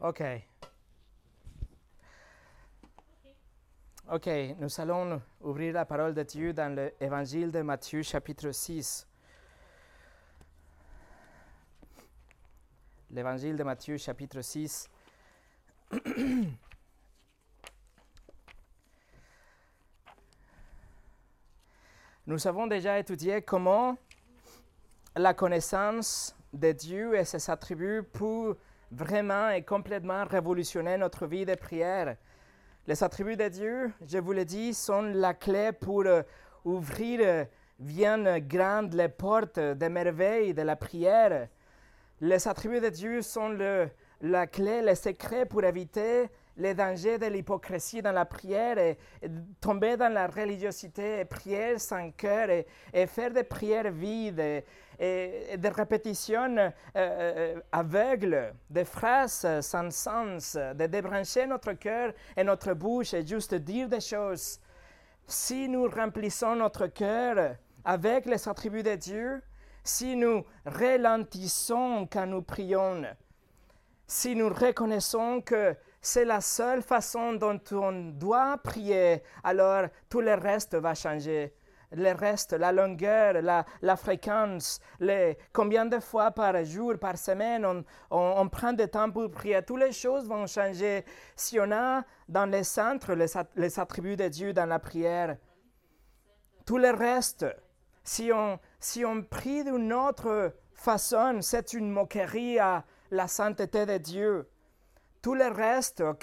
OK. OK, nous allons ouvrir la parole de Dieu dans l'évangile de Matthieu chapitre 6. L'évangile de Matthieu chapitre 6. Nous avons déjà étudié comment la connaissance de Dieu et ses attributs peut vraiment et complètement révolutionner notre vie de prière. Les attributs de Dieu, je vous l'ai dit, sont la clé pour euh, ouvrir euh, bien grandes les portes des merveilles de la prière. Les attributs de Dieu sont le, la clé, le secret pour éviter les dangers de l'hypocrisie dans la prière et, tomber dans la religiosité et prier sans cœur et, faire des prières vides et, des répétitions euh, euh, aveugles, des phrases sans sens, de débrancher notre cœur et notre bouche et juste dire des choses. Si nous remplissons notre cœur avec les attributs de Dieu, si nous ralentissons quand nous prions, si nous reconnaissons que c'est la seule façon dont on doit prier, alors tout le reste va changer. Le reste, la longueur, la, fréquence, les, combien de fois par jour, par semaine, on, on, prend du temps pour prier. Toutes les choses vont changer si on a dans le centre les, les attributs de Dieu dans la prière. Tout le reste, si on, si on prie d'une autre façon, c'est une moquerie à la sainteté de Dieu. Tout le reste, euh,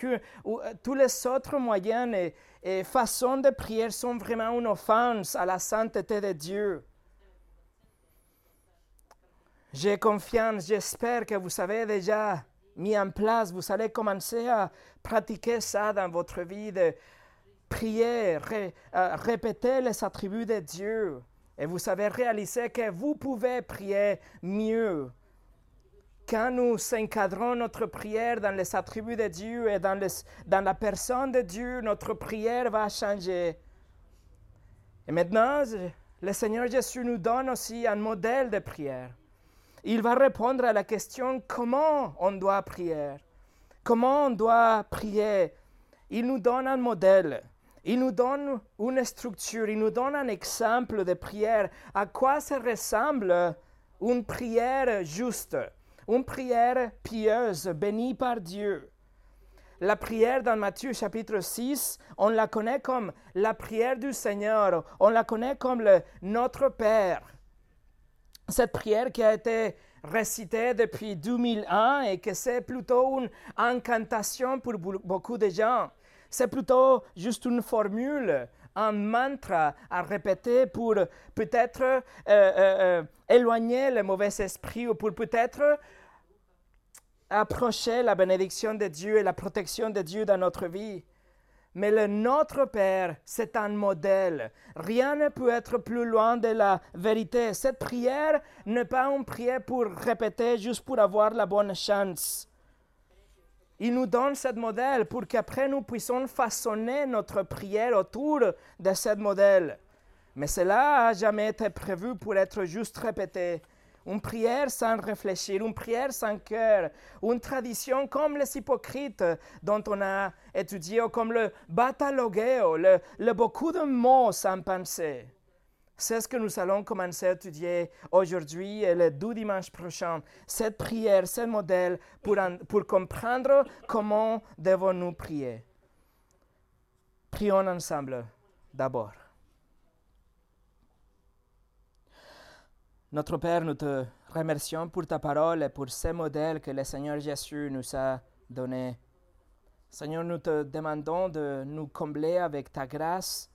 tous les autres moyens et, et façons de prier sont vraiment une offense à la sainteté de Dieu. J'ai confiance, j'espère que vous avez déjà mis en place, vous allez commencer à pratiquer ça dans votre vie, de prier, euh, répéter les attributs de Dieu. Et vous avez réalisé que vous pouvez prier mieux quand nous encadrons notre prière dans les attributs de Dieu et dans, la personne de Dieu, notre prière va changer. Et maintenant, le Seigneur Jésus nous donne aussi un modèle de prière. Il va répondre à la question comment on doit prier? Comment on doit prier? Il nous donne un modèle. Il nous donne une structure. Il nous donne un exemple de prière. À quoi ça ressemble une prière juste? Une prière pieuse, bénie par Dieu. La prière dans Matthieu chapitre 6, on la connaît comme la prière du Seigneur, on la connaît comme le Notre Père. Cette prière qui a été récitée depuis 2001 et que c'est plutôt une incantation pour beaucoup de gens. C'est plutôt juste une formule, un mantra à répéter pour peut-être euh, euh, euh, éloigner le mauvais esprit ou pour peut-être approcher la bénédiction de Dieu et la protection de Dieu dans notre vie. Mais le Notre Père, c'est un modèle. Rien ne peut être plus loin de la vérité. Cette prière n'est pas une prière pour répéter juste pour avoir la bonne chance. Il nous donne ce modèle pour qu'après nous puissions façonner notre prière autour de ce modèle. Mais cela n'a jamais été prévu pour être juste répété une prière sans réfléchir, une prière sans cœur, une tradition comme les hypocrites dont on a étudié, comme le batalogeo, le, le beaucoup de mots sans penser. C'est ce que nous allons commencer à étudier aujourd'hui et le 12 dimanche prochain. Cette prière, ce modèle pour, pour comprendre comment devons-nous prier. Prions ensemble d'abord. Notre Père, nous te remercions pour ta parole et pour ces modèles que le Seigneur Jésus nous a donnés. Seigneur, nous te demandons de nous combler avec ta grâce,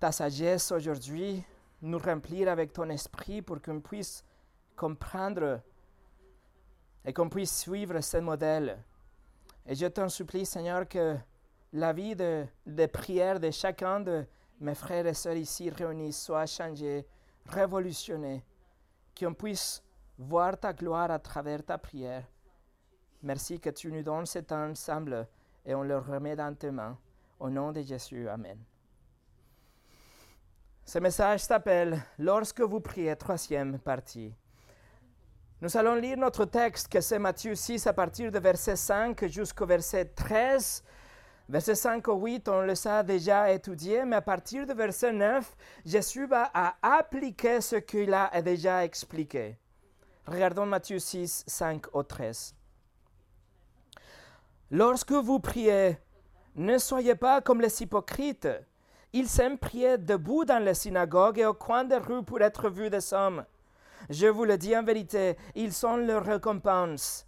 ta sagesse aujourd'hui, nous remplir avec ton esprit pour qu'on puisse comprendre et qu'on puisse suivre ces modèles. Et je t'en supplie, Seigneur, que la vie de, de prière de chacun de mes frères et sœurs ici réunis soit changée révolutionner, qu'on puisse voir ta gloire à travers ta prière. Merci que tu nous donnes cet ensemble et on le remet dans tes mains. Au nom de Jésus, Amen. Ce message s'appelle Lorsque vous priez, troisième partie. Nous allons lire notre texte, que c'est Matthieu 6, à partir de verset 5 jusqu'au verset 13. Verset 5 au 8, on le a déjà étudié, mais à partir de verset 9, Jésus va appliquer ce qu'il a déjà expliqué. Regardons Matthieu 6, 5 au 13. Lorsque vous priez, ne soyez pas comme les hypocrites. Ils aiment prier debout dans les synagogues et au coin des rues pour être vus des hommes. Je vous le dis en vérité, ils sont leur récompense.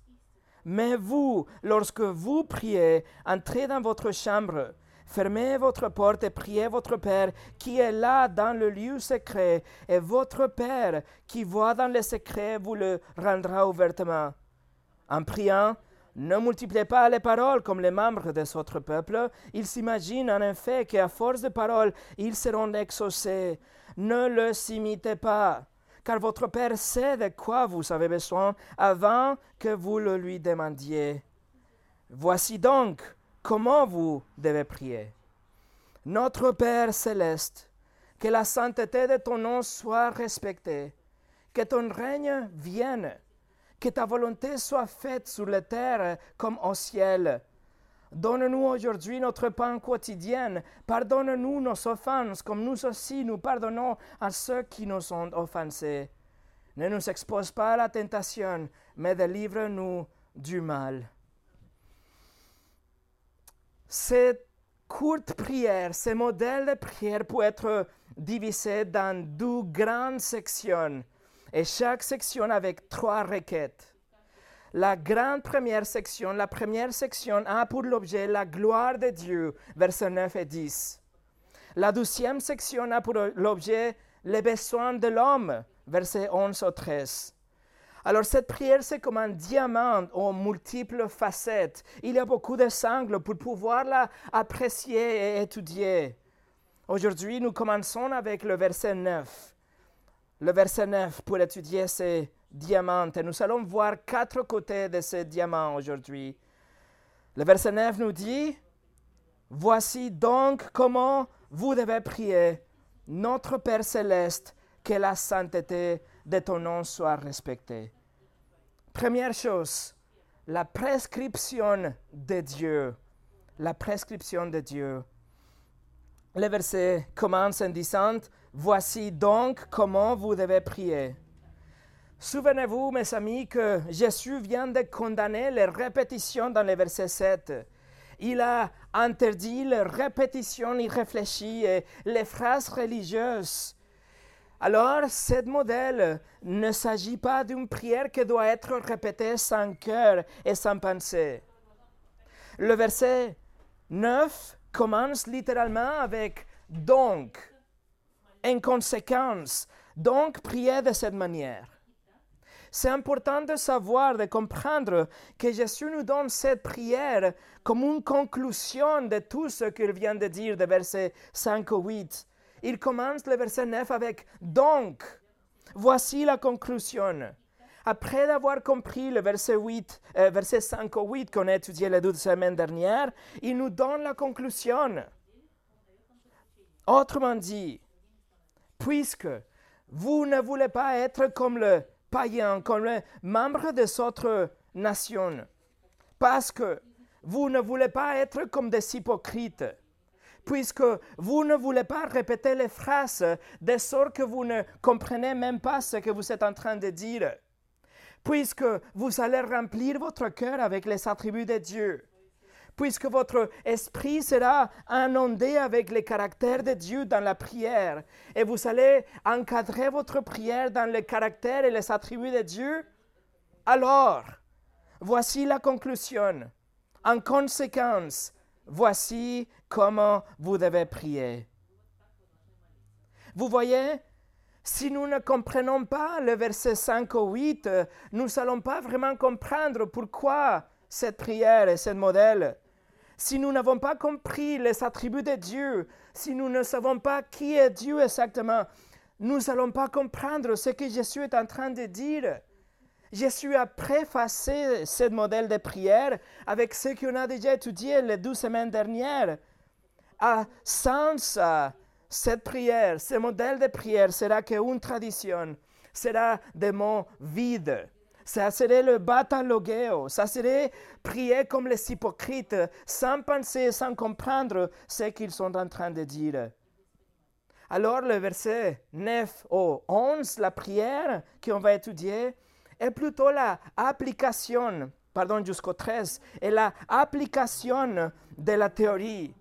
Mais vous, lorsque vous priez, entrez dans votre chambre, fermez votre porte et priez votre Père qui est là dans le lieu secret, et votre Père qui voit dans le secret vous le rendra ouvertement. En priant, ne multipliez pas les paroles comme les membres de votre peuple. Ils s'imaginent en effet qu'à force de paroles, ils seront exaucés. Ne le imitez pas car votre Père sait de quoi vous avez besoin avant que vous le lui demandiez. Voici donc comment vous devez prier. Notre Père céleste, que la sainteté de ton nom soit respectée, que ton règne vienne, que ta volonté soit faite sur la terre comme au ciel. Donne-nous aujourd'hui notre pain quotidien. Pardonne-nous nos offenses, comme nous aussi nous pardonnons à ceux qui nous ont offensés. Ne nous expose pas à la tentation, mais délivre-nous du mal. Cette courte prière, ce modèle de prière peut être divisé dans deux grandes sections, et chaque section avec trois requêtes. La grande première section, la première section a pour l'objet la gloire de Dieu, versets 9 et 10. La deuxième section a pour l'objet les besoins de l'homme, versets 11 au 13. Alors cette prière, c'est comme un diamant aux multiples facettes. Il y a beaucoup de sangles pour pouvoir la apprécier et étudier. Aujourd'hui, nous commençons avec le verset 9. Le verset 9 pour étudier ces diamante. nous allons voir quatre côtés de ce diamant aujourd'hui. Le verset 9 nous dit, Voici donc comment vous devez prier. Notre Père céleste, que la sainteté de ton nom soit respectée. Première chose, la prescription de Dieu. La prescription de Dieu. Le verset commence en disant, Voici donc comment vous devez prier. Souvenez-vous, mes amis, que Jésus vient de condamner les répétitions dans le verset 7. Il a interdit les répétitions irréfléchies et les phrases religieuses. Alors, ce modèle ne s'agit pas d'une prière qui doit être répétée sans cœur et sans pensée. Le verset 9 commence littéralement avec donc, en conséquence, donc priez de cette manière. C'est important de savoir, de comprendre que Jésus nous donne cette prière comme une conclusion de tout ce qu'il vient de dire de versets 5 au 8. Il commence le verset 9 avec Donc. Voici la conclusion. Après avoir compris le verset, 8, euh, verset 5 au 8 qu'on a étudié les deux semaines dernières, il nous donne la conclusion. Autrement dit, puisque vous ne voulez pas être comme le païens, comme les membres des autres nations, parce que vous ne voulez pas être comme des hypocrites, puisque vous ne voulez pas répéter les phrases de sorte que vous ne comprenez même pas ce que vous êtes en train de dire, puisque vous allez remplir votre cœur avec les attributs de Dieu puisque votre esprit sera inondé avec les caractères de Dieu dans la prière, et vous allez encadrer votre prière dans les caractères et les attributs de Dieu, alors, voici la conclusion. En conséquence, voici comment vous devez prier. Vous voyez, si nous ne comprenons pas le verset 5 ou 8, nous n'allons pas vraiment comprendre pourquoi cette prière et ce modèle si nous n'avons pas compris les attributs de Dieu, si nous ne savons pas qui est Dieu exactement, nous n'allons pas comprendre ce que Jésus est en train de dire. Jésus a préfacé ce modèle de prière avec ce qu'on a déjà étudié les deux semaines dernières. À sans cette prière, ce modèle de prière sera qu'une tradition, sera des mots vides, Ça serait le batalogeo, ça serait prier comme les hypocrites, sans penser, sans comprendre ce qu'ils sont en train de dire. Alors le verset 9 au 11, la prière qu'on va étudier, est plutôt la application, pardon, jusqu'au 13, est la application de la théorie.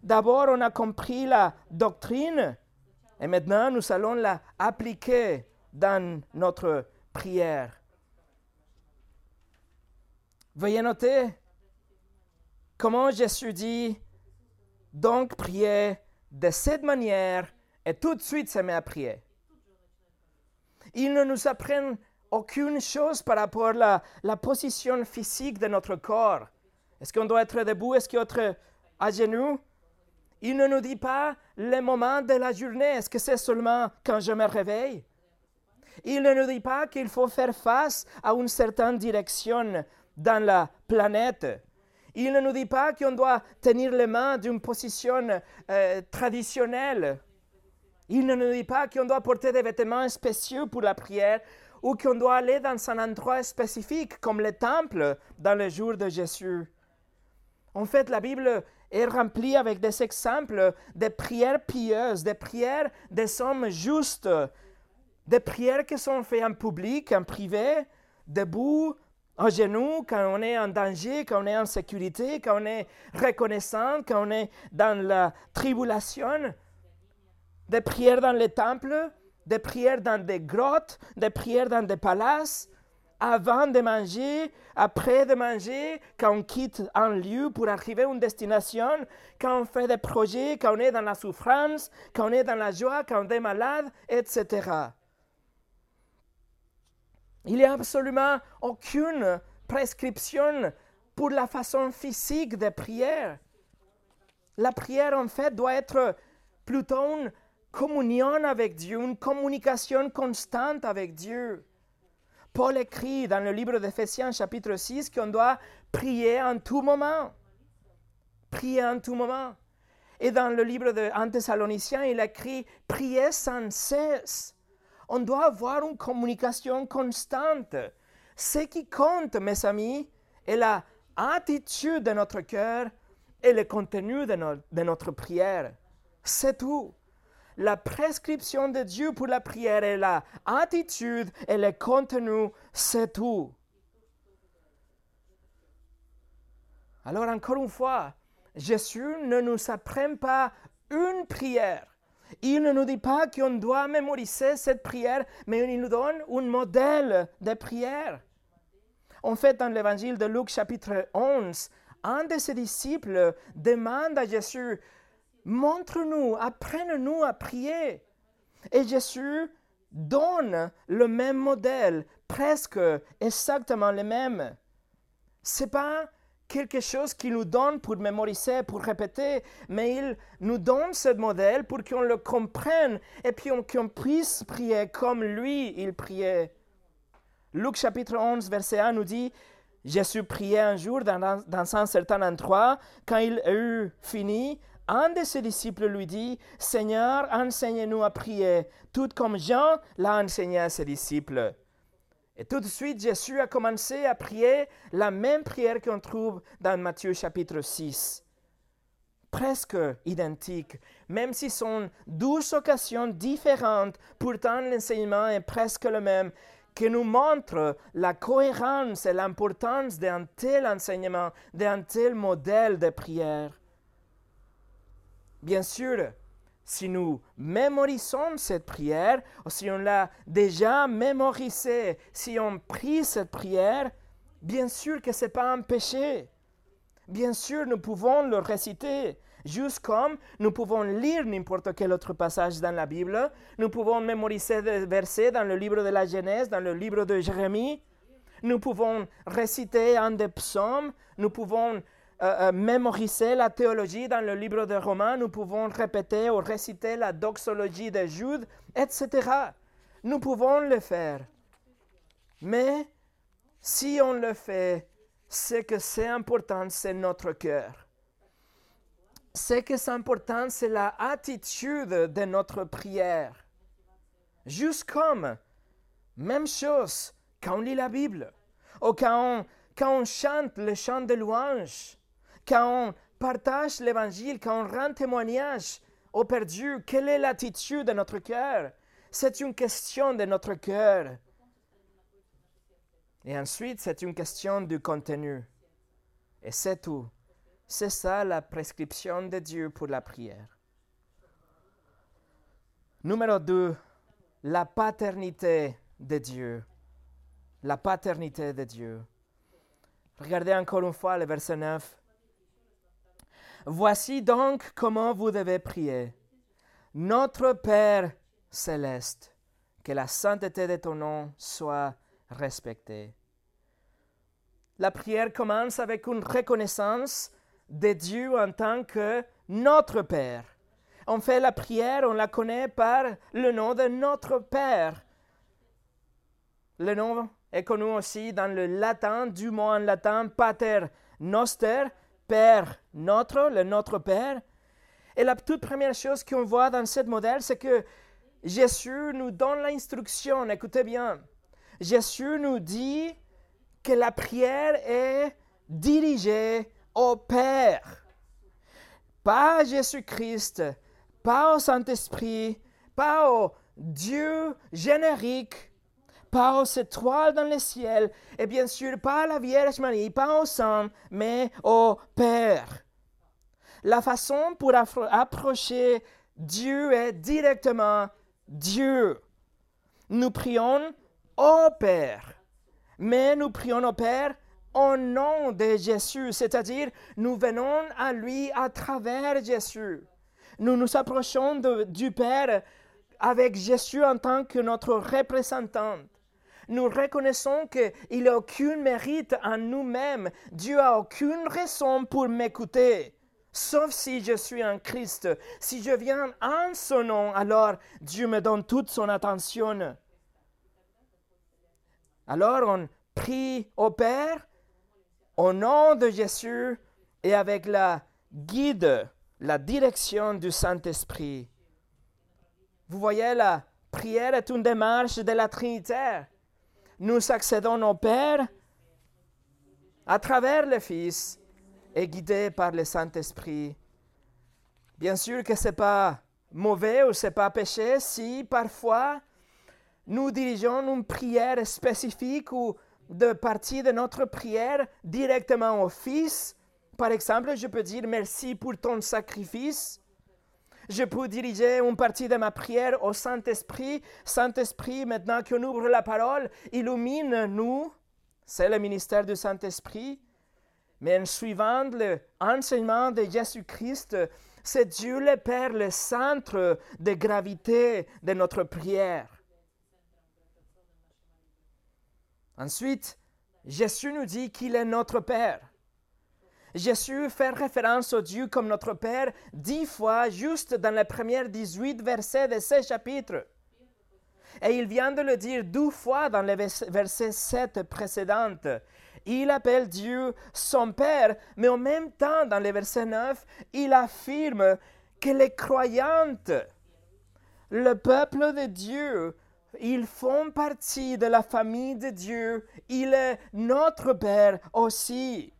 D'abord, on a compris la doctrine et maintenant nous allons la appliquer dans notre prière. Veuillez noter comment Jésus dit, donc priez de cette manière et tout de suite se met à prier. Il ne nous apprend aucune chose par rapport à la, position physique de notre corps. Est-ce qu'on doit être debout? Est-ce qu'on doit être à genoux? Il ne nous dit pas le moment de la journée. Est-ce que c'est seulement quand je me réveille? Il ne nous dit pas qu'il faut faire face à une certaine direction dans la planète. Il ne nous dit pas qu'on doit tenir les mains d'une position euh, traditionnelle. Il ne nous dit pas qu'on doit porter des vêtements spéciaux pour la prière ou qu'on doit aller dans un endroit spécifique comme le temple dans le jour de Jésus. En fait, la Bible est remplie avec des exemples de prières pieuses, des prières des hommes justes, des prières qui sont faites en public, en privé, debout, en genoux, quand on est en danger, quand on est en sécurité, quand on est reconnaissant, quand on est dans la tribulation. Des prières dans les temples, des prières dans des grottes, des prières dans des palaces, avant de manger, après de manger, quand on quitte un lieu pour arriver à une destination, quand on fait des projets, quand on est dans la souffrance, quand on est dans la joie, quand on est malade, etc. Il n'y a absolument aucune prescription pour la façon physique de prière. La prière, en fait, doit être plutôt une communion avec Dieu, une communication constante avec Dieu. Paul écrit dans le livre d'Éphésiens chapitre 6 qu'on doit prier en tout moment. Prier en tout moment. Et dans le livre de Thessaloniciens, il écrit prier sans cesse. On doit avoir une communication constante. Ce qui compte, mes amis, est la attitude de notre cœur et le contenu de, notre prière. C'est tout la prescription de Dieu pour la prière et la attitude et le contenu, c'est tout. Alors encore une fois, Jésus ne nous apprend pas une prière. Il ne nous dit pas qu'on doit mémoriser cette prière, mais il nous donne un modèle de prière. En fait, dans l'évangile de Luc chapitre 11, un de ses disciples demande à Jésus, montre-nous, apprenne-nous à prier. Et Jésus donne le même modèle, presque exactement le même. C'est pas quelque chose qu'il nous donne pour mémoriser, pour répéter, mais il nous donne ce modèle pour qu'on le comprenne et puis qu'on puisse prier comme lui, il priait. Luc chapitre 11, verset 1 nous dit, Jésus priait un jour dans, dans un certain endroit. Quand il eut fini, un de ses disciples lui dit, Seigneur, enseigne-nous à prier, tout comme Jean l'a enseigné à ses disciples. Et tout de suite, Jésus a commencé à prier la même prière qu'on trouve dans Matthieu chapitre 6. Presque identique, même si ce sont douze occasions différentes, pourtant l'enseignement est presque le même, qui nous montre la cohérence et l'importance d'un tel enseignement, d'un tel modèle de prière. Bien sûr, si nous mémorisons cette prière, ou si on l'a déjà mémorisée, si on prie cette prière, bien sûr que ce n'est pas un péché. Bien sûr, nous pouvons le réciter, juste comme nous pouvons lire n'importe quel autre passage dans la Bible, nous pouvons mémoriser des versets dans le livre de la Genèse, dans le livre de Jérémie, nous pouvons réciter un des psaumes, nous pouvons euh, euh, mémoriser la théologie dans le livre de Romains, nous pouvons répéter ou réciter la doxologie de Jude, etc. Nous pouvons le faire. Mais si on le fait, ce que c'est important, c'est notre cœur. Ce que c'est important, c'est la attitude de notre prière. Juste comme, même chose quand on lit la Bible, ou quand quand on chante le chant de louange, quand on partage l'évangile, quand on rend témoignage au Père Dieu, quelle est l'attitude de notre cœur? C'est une question de notre cœur. Et ensuite, c'est une question du contenu. Et c'est tout. C'est ça la prescription de Dieu pour la prière. Numéro 2, la paternité de Dieu. La paternité de Dieu. Regardez encore une fois le verset 9. Voici donc comment vous devez prier. Notre Père céleste, que la sainteté de ton nom soit respectée. La prière commence avec une reconnaissance de Dieu en tant que notre Père. On fait la prière, on la connaît par le nom de notre Père. Le nom est connu aussi dans le latin, du mot en latin pater noster, Père notre, le Notre Père. Et la toute première chose qu'on voit dans ce modèle, c'est que Jésus nous donne l'instruction, écoutez bien. Jésus nous dit que la prière est dirigée au Père, pas à Jésus-Christ, pas au Saint-Esprit, pas au Dieu générique, pas aux étoiles dans le ciel, et bien sûr pas à la Vierge Marie, pas au Saint, mais au Père. La façon pour approcher Dieu est directement Dieu. Nous prions au Père, mais nous prions au Père au nom de Jésus, c'est-à-dire nous venons à lui à travers Jésus. Nous nous approchons du Père avec Jésus en tant que notre représentant. Nous reconnaissons qu'il n'a aucun mérite en nous-mêmes. Dieu a aucune raison pour m'écouter. Sauf si je suis en Christ. Si je viens en son nom, alors Dieu me donne toute son attention. Alors on prie au Père au nom de Jésus et avec la guide, la direction du Saint-Esprit. Vous voyez, la prière est une démarche de la Trinité. Nous accédons au Père à travers le Fils et guidés par le Saint-Esprit. Bien sûr que ce n'est pas mauvais ou ce n'est pas péché si parfois nous dirigeons une prière spécifique ou de partie de notre prière directement au Fils. Par exemple, je peux dire merci pour ton sacrifice. Je peux diriger une partie de ma prière au Saint-Esprit. Saint-Esprit, maintenant qu'on ouvre la parole, illumine-nous. C'est le ministère du Saint-Esprit. Mais en suivant l'enseignement de Jésus-Christ, c'est Dieu le Père le centre de gravité de notre prière. Ensuite, Jésus nous dit qu'il est notre Père. Jésus fait référence au Dieu comme notre Père dix fois juste dans les premiers 18 versets de ce chapitre. Et il vient de le dire deux fois dans les versets 7 précédentes. Il appelle Dieu son Père, mais en même temps, dans le verset 9, il affirme que les croyantes, le peuple de Dieu, ils font partie de la famille de Dieu. Il est notre Père aussi.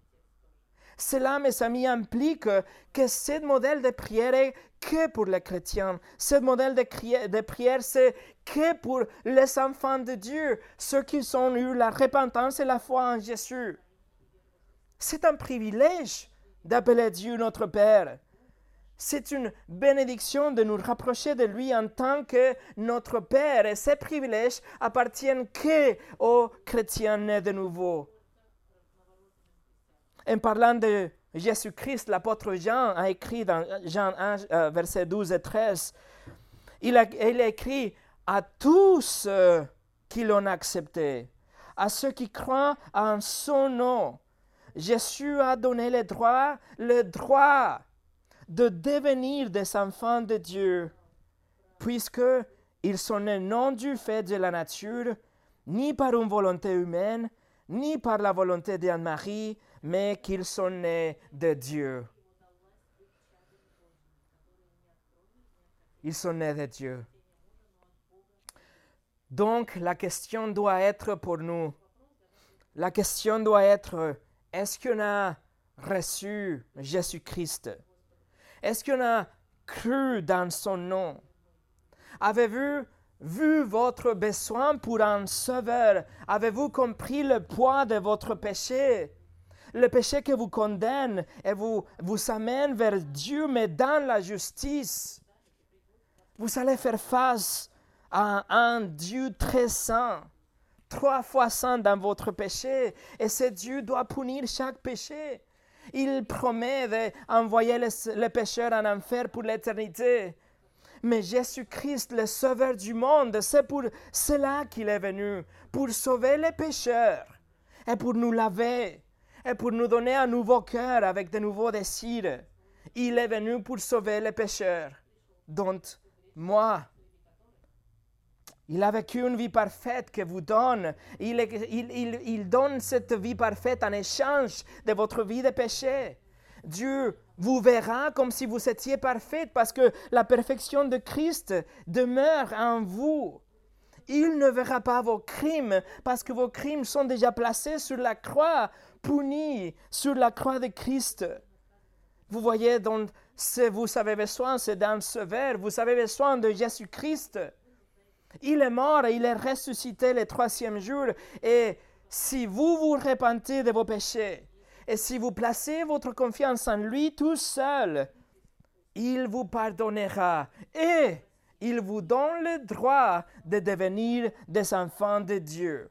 Cela, mes amis, implique que ce modèle de prière est que pour les chrétiens. Ce modèle de, prière, c'est que pour les enfants de Dieu, ceux qui ont eu la repentance et la foi en Jésus. C'est un privilège d'appeler Dieu notre Père. C'est une bénédiction de nous rapprocher de lui en tant que notre Père et ces privilèges appartiennent que aux chrétiens nés de nouveau. En parlant de Jésus-Christ, l'apôtre Jean a écrit dans Jean 1, euh, versets 12 et 13, il a, écrit à tous ceux qui l'ont accepté, à ceux qui croient en son nom. Jésus a donné le droit, le droit de devenir des enfants de Dieu, puisque ils sont nés non du fait de la nature, ni par une volonté humaine, ni par la volonté d'Anne-Marie, mais qu'ils sont nés de Dieu. Ils sont nés de Dieu. Donc la question doit être pour nous, la question doit être, est-ce qu'on a reçu Jésus-Christ? Est-ce qu'on a cru dans son nom? Avez-vous vu votre besoin pour un sauveur? Avez-vous compris le poids de votre péché? Le péché qui vous condamne et vous, vous amène vers Dieu, mais dans la justice. Vous allez faire face à un Dieu très saint, trois fois saint dans votre péché, et ce Dieu doit punir chaque péché. Il promet d'envoyer les, pécheurs en enfer pour l'éternité. Mais Jésus-Christ, le Sauveur du monde, c'est pour cela qu'il est venu, pour sauver les pécheurs et pour nous laver et pour nous donner un nouveau cœur avec de nouveaux désirs. Il est venu pour sauver les pécheurs, dont moi. Il a vécu une vie parfaite que vous donne. Il, donne cette vie parfaite en échange de votre vie de péché. Dieu vous verra comme si vous étiez parfaite parce que la perfection de Christ demeure en vous. Il ne verra pas vos crimes parce que vos crimes sont déjà placés sur la croix, punis sur la croix de Christ. Vous voyez, donc, si vous avez besoin, c'est dans ce verre, vous avez besoin de Jésus-Christ. Il est mort et il est ressuscité le troisième jour. Et si vous vous repentez de vos péchés, et si vous placez votre confiance en lui tout seul, il vous pardonnera et il vous donne le droit de devenir des enfants de Dieu,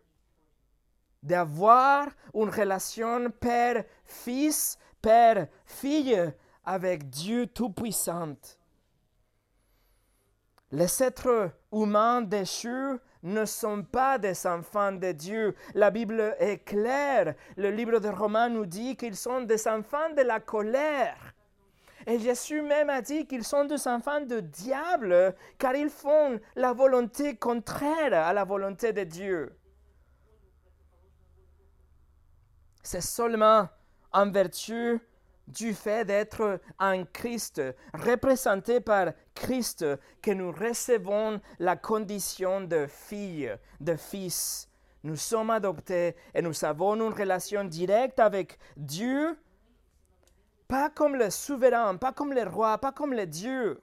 d'avoir une relation père-fils, père-fille avec Dieu Tout-Puissant. Les êtres humains déchus ne sont pas des enfants de Dieu. La Bible est claire. Le livre de Romains nous dit qu'ils sont des enfants de la colère. Et Jésus même a dit qu'ils sont des enfants de diable, car ils font la volonté contraire à la volonté de Dieu. C'est seulement en vertu du fait d'être en Christ, représenté par Christ, que nous recevons la condition de fille, de fils. Nous sommes adoptés et nous avons une relation directe avec Dieu, pas comme le souverain, pas comme le roi, pas comme le Dieu,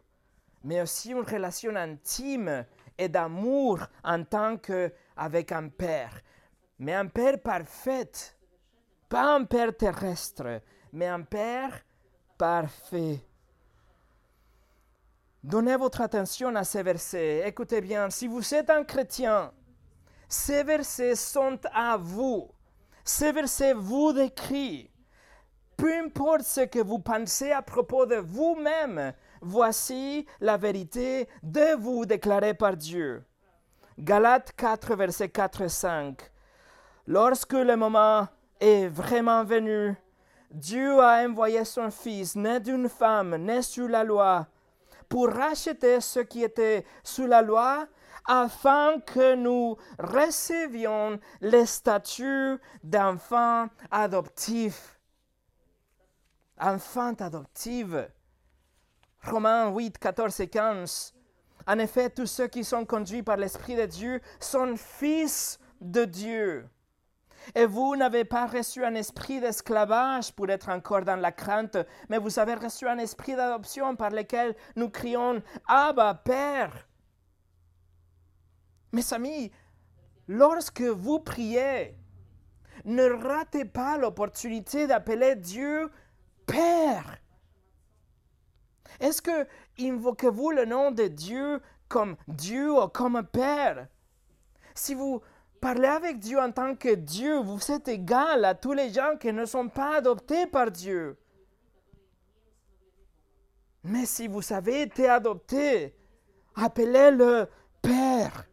mais aussi une relation intime et d'amour en tant qu'avec un père. Mais un père parfait, pas un père terrestre, mais un Père parfait. Donnez votre attention à ces versets. Écoutez bien, si vous êtes un chrétien, ces versets sont à vous. Ces versets vous décrivent. Peu importe ce que vous pensez à propos de vous-même, voici la vérité de vous déclarée par Dieu. Galates 4, versets 4 et 5. Lorsque le moment est vraiment venu, Dieu a envoyé son Fils, né d'une femme, né sous la loi, pour racheter ce qui était sous la loi, afin que nous recevions les statuts d'enfants adoptifs. Enfants adoptifs. Romains 8, 14 et 15. En effet, tous ceux qui sont conduits par l'Esprit de Dieu sont fils de Dieu. Et vous n'avez pas reçu un esprit d'esclavage pour être encore dans la crainte, mais vous avez reçu un esprit d'adoption par lequel nous crions Abba, Père. Mes amis, lorsque vous priez, ne ratez pas l'opportunité d'appeler Dieu Père. Est-ce que invoquez-vous le nom de Dieu comme Dieu ou comme Père? Si vous Parlez avec Dieu en tant que Dieu. Vous êtes égal à tous les gens qui ne sont pas adoptés par Dieu. Mais si vous avez été adopté, appelez-le Père.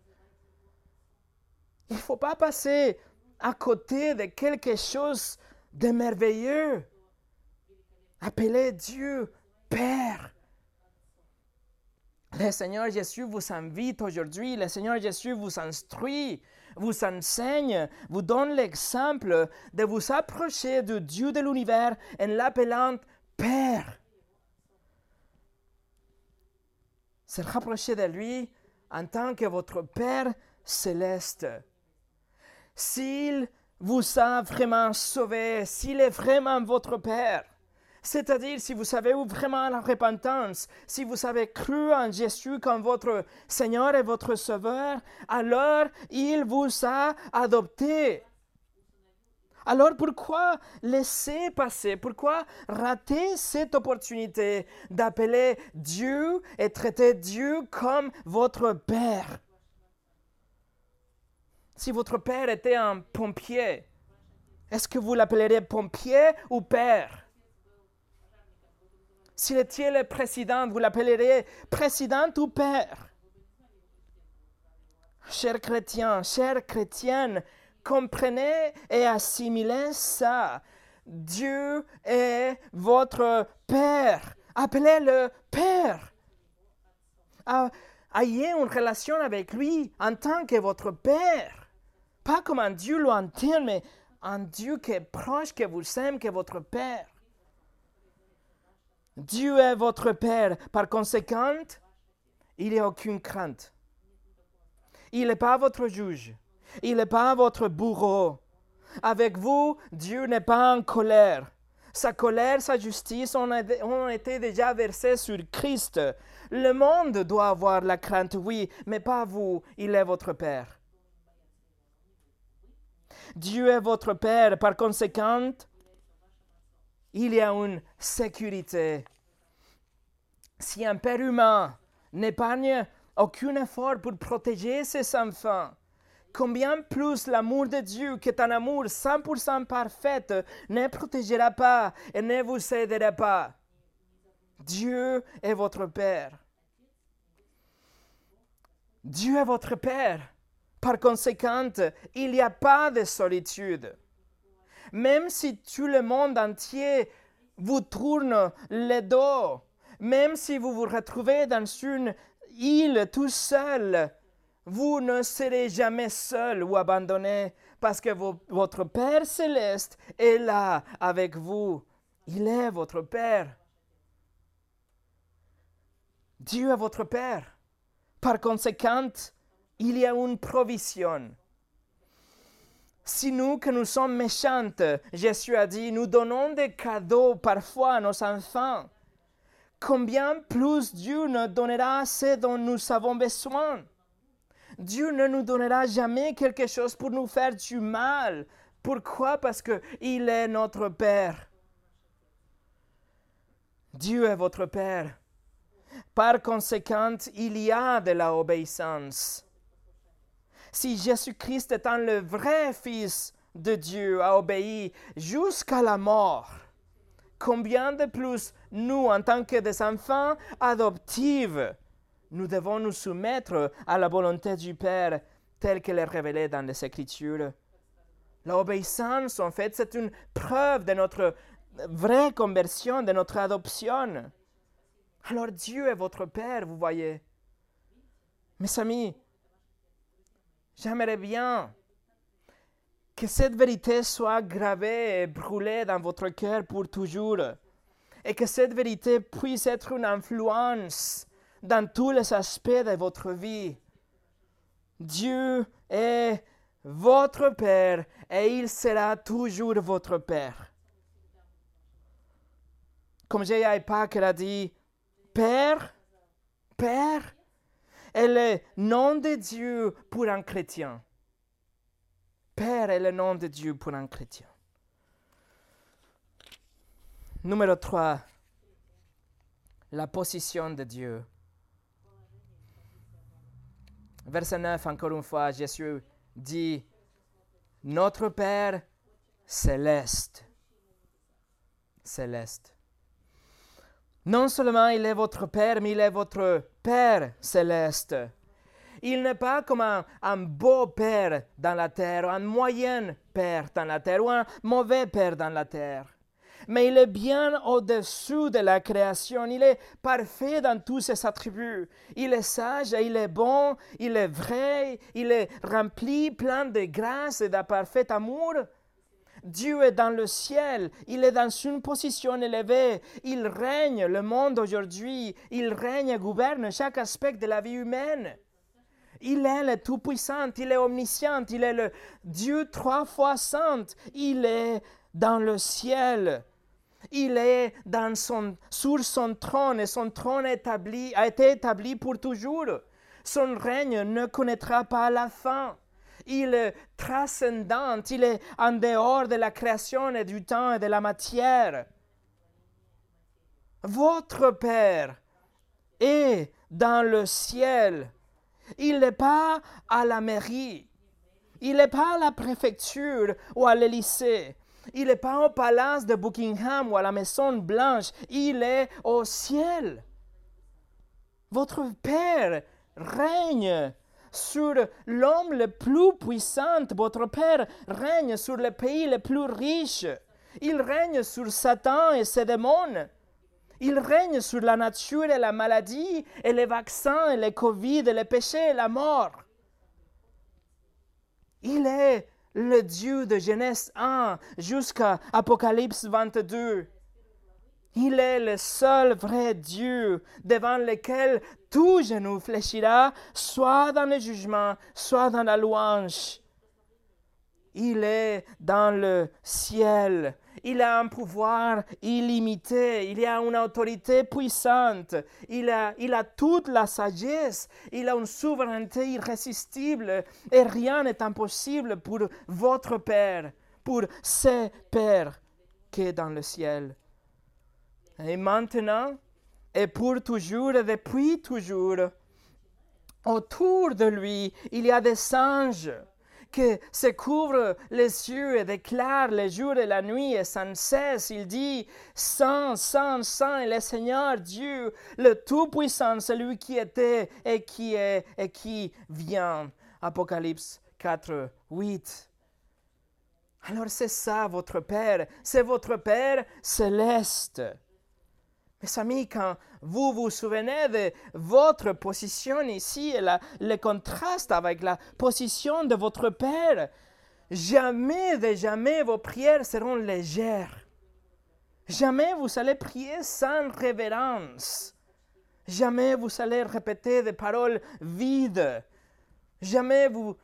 Il ne faut pas passer à côté de quelque chose de merveilleux. Appelez Dieu Père. Le Seigneur Jésus vous invite aujourd'hui, le Seigneur Jésus vous instruit vous enseigne, vous donne l'exemple de vous approcher du Dieu de l'univers en l'appelant Père. Se rapprocher de lui en tant que votre Père céleste. S'il vous a vraiment sauvé, s'il est vraiment votre Père, c'est-à-dire si vous avez eu vraiment la repentance, si vous avez cru en Jésus comme votre Seigneur et votre Sauveur, alors il vous a adopté. Alors pourquoi laisser passer, pourquoi rater cette opportunité d'appeler Dieu et traiter Dieu comme votre Père? Si votre Père était un pompier, est-ce que vous l'appelleriez pompier ou Père? S'il était le président, vous l'appelleriez président ou père. Chers chrétiens, chères chrétiennes, comprenez et assimilez ça. Dieu est votre Père. Appelez-le Père. Ah, ayez une relation avec lui en tant que votre Père. Pas comme un Dieu lointain, mais un Dieu qui est proche, qui vous aime, qui est votre Père. Dieu est votre Père. Par conséquent, il n'y a aucune crainte. Il n'est pas votre juge. Il n'est pas votre bourreau. Avec vous, Dieu n'est pas en colère. Sa colère, sa justice ont, ont été déjà versées sur Christ. Le monde doit avoir la crainte, oui, mais pas vous. Il est votre Père. Dieu est votre Père. Par conséquent, il y a une sécurité. Si un père humain n'épargne aucun effort pour protéger ses enfants, combien plus l'amour de Dieu, qui est un amour 100% parfait, ne protégera pas et ne vous aidera pas? Dieu est votre Père. Dieu est votre Père. Par conséquent, il n'y a pas de solitude. Même si tout le monde entier vous tourne le dos, même si vous vous retrouvez dans une île tout seul, vous ne serez jamais seul ou abandonné parce que votre Père céleste est là avec vous. Il est votre Père. Dieu est votre Père. Par conséquent, il y a une provision. Si nous, que nous sommes méchantes, Jésus a dit, nous donnons des cadeaux parfois à nos enfants, combien plus Dieu nous donnera ce dont nous avons besoin? Dieu ne nous donnera jamais quelque chose pour nous faire du mal. Pourquoi? Parce qu'il est notre Père. Dieu est votre Père. Par conséquent, il y a de la obéissance si Jésus-Christ étant le vrai Fils de Dieu a obéi jusqu'à la mort, combien de plus nous, en tant que des enfants adoptifs, nous devons nous soumettre à la volonté du Père telle qu'elle est révélée dans les Écritures? L'obéissance, en fait, c'est une preuve de notre vraie conversion, de notre adoption. Alors Dieu est votre Père, vous voyez. Mes amis, J'aimerais bien que cette vérité soit gravée et brûlée dans votre cœur pour toujours. Et que cette vérité puisse être une influence dans tous les aspects de votre vie. Dieu est votre Père et il sera toujours votre Père. Comme J.I. Packer a dit, Père, Père, est le nom de Dieu pour un chrétien. Père est le nom de Dieu pour un chrétien. Numéro 3. La position de Dieu. Verset 9, encore une fois, Jésus dit, Notre Père céleste. Céleste. Non seulement il est votre Père, mais il est votre Père céleste. Il n'est pas comme un, beau Père dans la terre, un moyen Père dans la terre, ou un mauvais Père dans la terre. Mais il est bien au-dessus de la création. Il est parfait dans tous ses attributs. Il est sage il est bon, il est vrai, il est rempli, plein de grâce et de parfait amour. Dieu est dans le ciel, il est dans une position élevée, il règne le monde aujourd'hui, il règne et gouverne chaque aspect de la vie humaine. Il est le Tout-Puissant, il est omniscient, il est le Dieu trois fois saint, il est dans le ciel. Il est dans son, sur son trône et son trône a été établi pour toujours. Son règne ne connaîtra pas la fin. Il est transcendant, il est en dehors de la création et du temps et de la matière. Votre Père est dans le ciel. Il n'est pas à la mairie. Il n'est pas à la préfecture ou à l'Élysée. Il n'est pas au palace de Buckingham ou à la Maison Blanche. Il est au ciel. Votre Père règne sur l'homme le plus puissant. Votre Père règne sur le pays le plus riche. Il règne sur Satan et ses démons. Il règne sur la nature et la maladie, et les vaccins, et les Covid, et les péchés, et la mort. Il est le Dieu de Genèse 1 jusqu'à Apocalypse 22. Il est le seul vrai Dieu devant lequel tout genou fléchira, soit dans le jugement, soit dans la louange. Il est dans le ciel. Il a un pouvoir illimité. Il a une autorité puissante. Il a, il a toute la sagesse. Il a une souveraineté irrésistible. Et rien n'est impossible pour votre Père, pour ses pères qui est dans le ciel. Et maintenant, et pour toujours, et depuis toujours, autour de lui, il y a des anges qui se couvrent les yeux et déclarent les jours et la nuit et sans cesse. Il dit, Saint, Saint, Saint le Seigneur Dieu, le Tout-Puissant, celui qui était et qui est et qui vient. Apocalypse 4, 8. Alors c'est ça votre Père, c'est votre Père céleste. Mes amis, quand vous vous souvenez de votre position ici et le contraste avec la position de votre Père, jamais de jamais vos prières seront légères. Jamais vous allez prier sans révérence. Jamais vous allez répéter des paroles vides. Jamais vous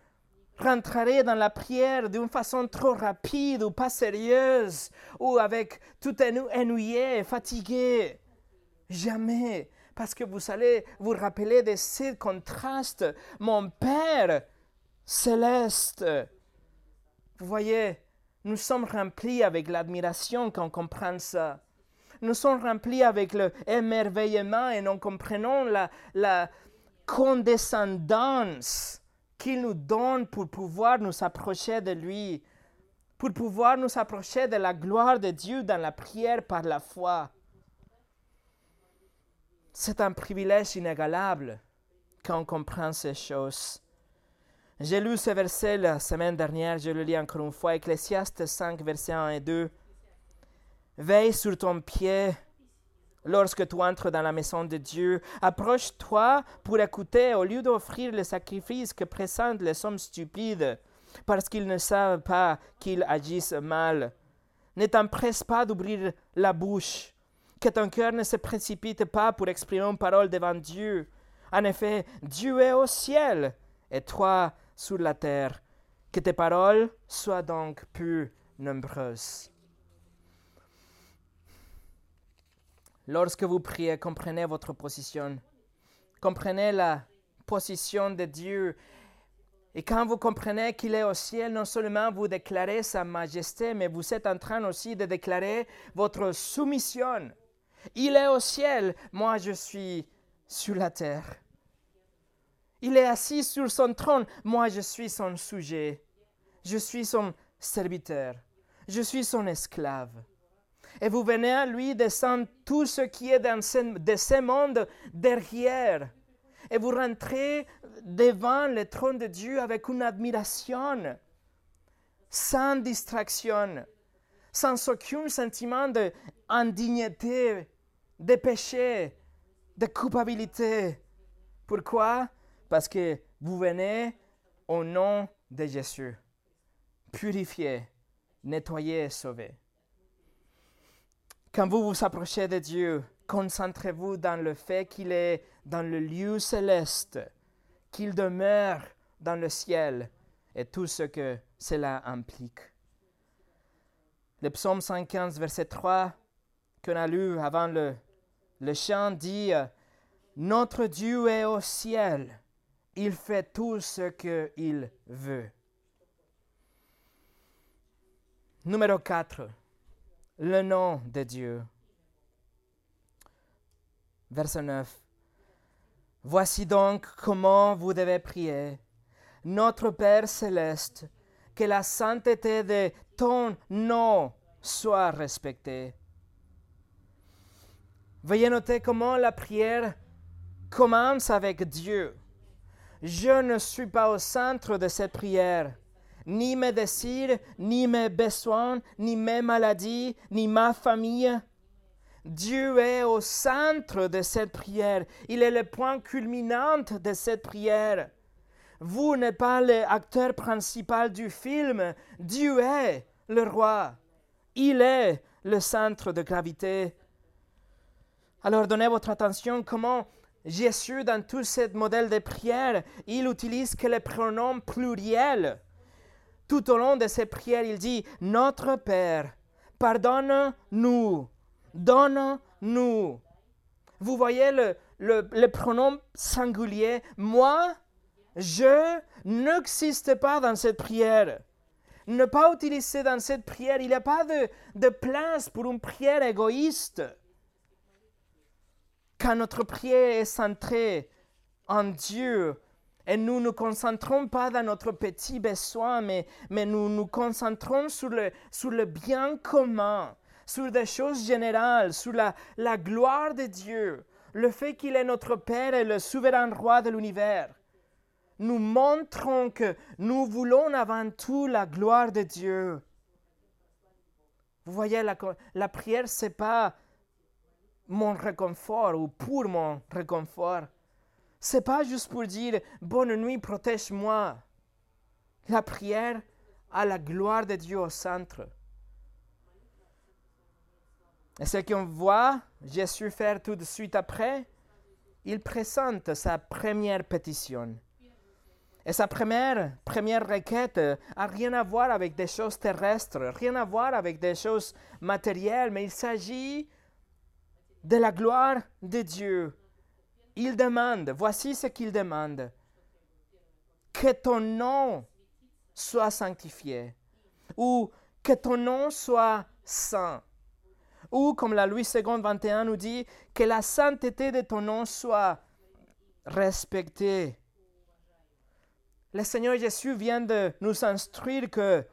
rentrerez dans la prière d'une façon trop rapide ou pas sérieuse ou avec tout ennuyé et fatigué. Jamais. Parce que vous allez vous rappeler de ces contrastes. Mon Père céleste. Vous voyez, nous sommes remplis avec l'admiration quand on comprend ça. Nous sommes remplis avec le émerveillement et nous comprenons la, la condescendance qu'il nous donne pour pouvoir nous approcher de lui, pour pouvoir nous approcher de la gloire de Dieu dans la prière par la foi. C'est un privilège inégalable quand on comprend ces choses. J'ai lu ce verset la semaine dernière, je le lis encore une fois, Ecclésiaste 5, versets 1 et 2. Veille sur ton pied lorsque tu entres dans la maison de Dieu. Approche-toi pour écouter au lieu d'offrir le sacrifice que présentent les hommes stupides, parce qu'ils ne savent pas qu'ils agissent mal. Ne t'empresse pas d'ouvrir la bouche que ton cœur ne se précipite pas pour exprimer une parole devant Dieu. En effet, Dieu est au ciel et toi sur la terre. Que tes paroles soient donc plus nombreuses. Lorsque vous priez, comprenez votre position. Comprenez la position de Dieu. Et quand vous comprenez qu'il est au ciel, non seulement vous déclarez sa majesté, mais vous êtes en train aussi de déclarer votre soumission. Il est au ciel, moi je suis sur la terre. Il est assis sur son trône, moi je suis son sujet. Je suis son serviteur. Je suis son esclave. Et vous venez à lui descendre tout ce qui est dans de ce monde derrière. Et vous rentrez devant le trône de Dieu avec une admiration, sans distraction, sans aucun sentiment d'indignité, de péché, de culpabilité. Pourquoi? Parce que vous venez au nom de Jésus, purifié, nettoyé et sauvé. Quand vous vous approchez de Dieu, concentrez-vous dans le fait qu'il est dans le lieu céleste, qu'il demeure dans le ciel et tout ce que cela implique. Le psaume 115, verset 3, qu'on a lu avant le, le chant, dit Notre Dieu est au ciel, il fait tout ce qu'il veut. Numéro 4. Le nom de Dieu. Verset 9. Voici donc comment vous devez prier. Notre Père céleste, que la sainteté de ton nom soit respectée. Veuillez noter comment la prière commence avec Dieu. Je ne suis pas au centre de cette prière. Ni mes désirs, ni mes besoins, ni mes maladies, ni ma famille. Dieu est au centre de cette prière. Il est le point culminant de cette prière. Vous n'êtes pas l'acteur principal du film. Dieu est le roi. Il est le centre de gravité. Alors donnez votre attention comment Jésus, dans tout ce modèle de prière, il utilise que les pronoms pluriels. Tout au long de ses prières, il dit Notre Père, pardonne-nous, donne-nous. Vous voyez le, le, pronom singulier Moi, je n'existe pas dans cette prière. Ne pas utiliser dans cette prière, il n'y a pas de, place pour une prière égoïste. Quand notre prière est centrée en Dieu, et nous ne nous concentrons pas dans notre petit besoin, mais, mais nous nous concentrons sur le, sur le bien commun, sur des choses générales, sur la, la gloire de Dieu, le fait qu'il est notre Père et le souverain roi de l'univers. Nous montrons que nous voulons avant tout la gloire de Dieu. Vous voyez, la, prière, ce n'est pas mon réconfort ou pour mon réconfort. C'est pas juste pour dire bonne nuit, protège-moi. La prière a la gloire de Dieu au centre. Et ce qu'on voit Jésus faire tout de suite après, il présente sa première pétition. Et sa première, requête n'a rien à voir avec des choses terrestres, rien à voir avec des choses matérielles, mais il s'agit de la gloire de Dieu. Il demande, voici ce qu'il demande, que ton nom soit sanctifié, ou que ton nom soit saint, ou comme la Louis II 21 nous dit, que la sainteté de ton nom soit respectée. Le Seigneur Jésus vient de nous instruire que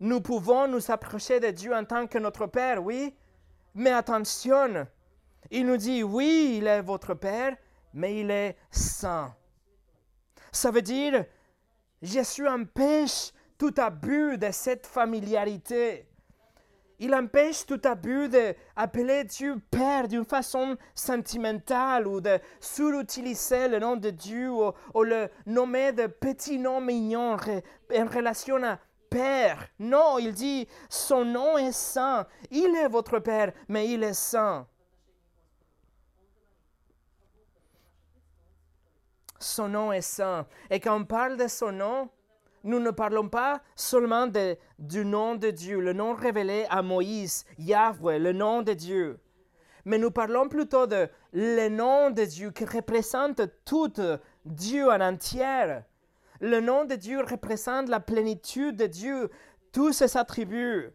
nous pouvons nous approcher de Dieu en tant que notre Père, oui, mais attention, il nous dit, oui, il est votre Père, mais il est saint. Ça veut dire, Jésus empêche tout abus de cette familiarité. Il empêche tout abus d'appeler Dieu Père d'une façon sentimentale ou de surutiliser le nom de Dieu ou, ou le nommer de petit nom mignon en relation à Père. Non, il dit, son nom est saint. Il est votre Père, mais il est saint. son nom est saint. Et quand on parle de son nom, nous ne parlons pas seulement du nom de Dieu, le nom révélé à Moïse, Yahweh, le nom de Dieu. Mais nous parlons plutôt de le nom de Dieu qui représente tout Dieu en entière. Le nom de Dieu représente la plénitude de Dieu, tous ses attributs,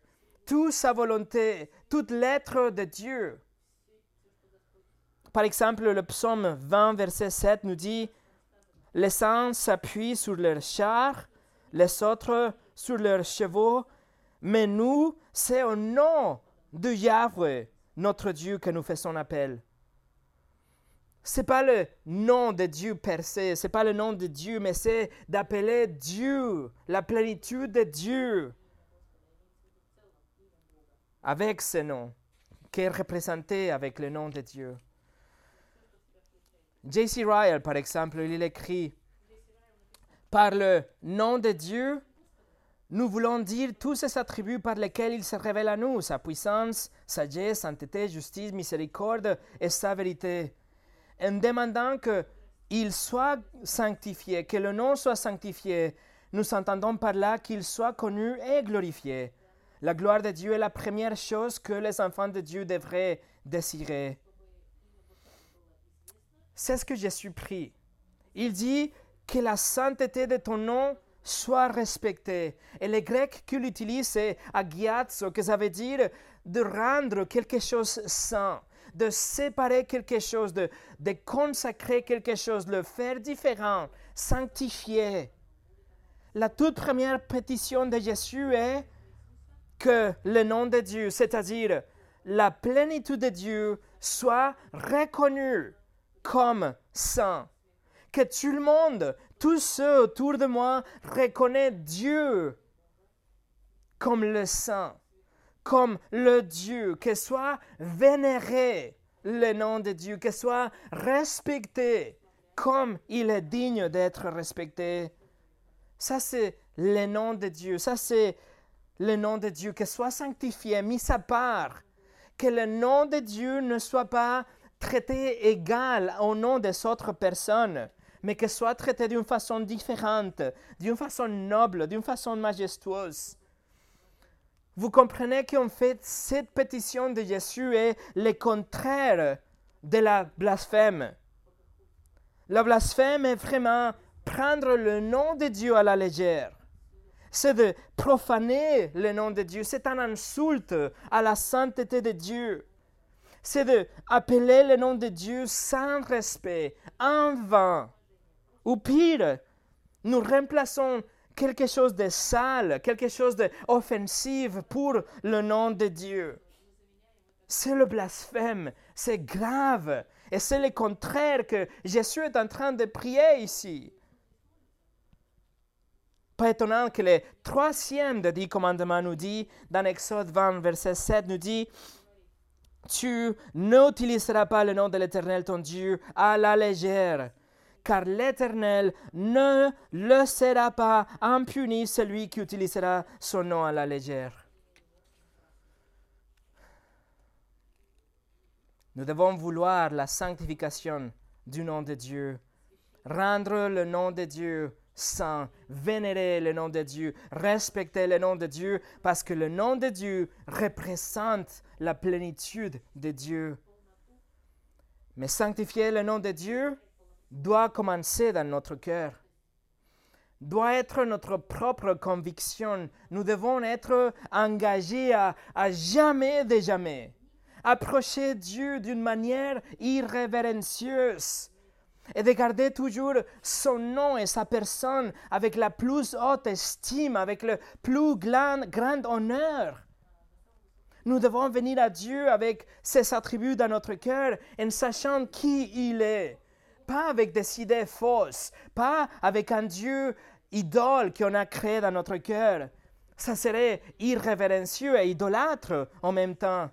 toute sa volonté, toute l'être de Dieu. Par exemple, le psaume 20, verset 7 nous dit les saints s'appuient sur leurs chars, les autres sur leurs chevaux, mais nous, c'est au nom de Yahweh, notre Dieu, que nous faisons appel. C'est pas le nom de Dieu per se, c'est pas le nom de Dieu, mais c'est d'appeler Dieu, la plénitude de Dieu, avec ce nom, qui est représenté avec le nom de Dieu. J.C. Ryle, par exemple, il écrit Par le nom de Dieu, nous voulons dire tous ces attributs par lesquels il se révèle à nous, sa puissance, sagesse, sainteté, justice, miséricorde et sa vérité, en demandant que il soit sanctifié, que le nom soit sanctifié, nous entendons par là qu'il soit connu et glorifié. La gloire de Dieu est la première chose que les enfants de Dieu devraient désirer. C'est ce que Jésus prie. Il dit que la sainteté de ton nom soit respectée. Et le grec qu'il utilise, c'est agiazo, que ça veut dire de rendre quelque chose saint, de séparer quelque chose, de, de consacrer quelque chose, le faire différent, sanctifier. La toute première pétition de Jésus est que le nom de Dieu, c'est-à-dire la plénitude de Dieu, soit reconnu comme saint. Que tout le monde, tous ceux autour de moi reconnaissent Dieu comme le saint, comme le Dieu, que soit vénéré le nom de Dieu, que soit respecté comme il est digne d'être respecté. Ça, c'est le nom de Dieu. Ça, c'est le nom de Dieu, que soit sanctifié, mis à part. Que le nom de Dieu ne soit pas traité égal au nom des autres personnes, mais que soit traité d'une façon différente, d'une façon noble, d'une façon majestueuse. Vous comprenez qu'en fait, cette pétition de Jésus est le contraire de la blasphème. La blasphème est vraiment prendre le nom de Dieu à la légère. C'est de profaner le nom de Dieu. C'est un insulte à la sainteté de Dieu. C'est de appeler le nom de Dieu sans respect, en vain. Ou pire, nous remplaçons quelque chose de sale, quelque chose d'offensif pour le nom de Dieu. C'est le blasphème, c'est grave, et c'est le contraire que Jésus est en train de prier ici. Pas étonnant que le troisième des dix commandements nous dit, dans Exode 20, verset 7, nous dit, tu n'utiliseras pas le nom de l'Éternel ton Dieu à la légère, car l'Éternel ne laissera pas impuni celui qui utilisera son nom à la légère. Nous devons vouloir la sanctification du nom de Dieu, rendre le nom de Dieu saint, vénérer le nom de Dieu, respecter le nom de Dieu, parce que le nom de Dieu représente la plénitude de Dieu. Mais sanctifier le nom de Dieu doit commencer dans notre cœur, doit être notre propre conviction. Nous devons être engagés à, à jamais de jamais approcher Dieu d'une manière irrévérencieuse et de garder toujours son nom et sa personne avec la plus haute estime, avec le plus grand, grand honneur. Nous devons venir à Dieu avec ses attributs dans notre cœur en sachant qui il est. Pas avec des idées fausses, pas avec un Dieu idole qu'on a créé dans notre cœur. Ça serait irrévérencieux et idolâtre en même temps.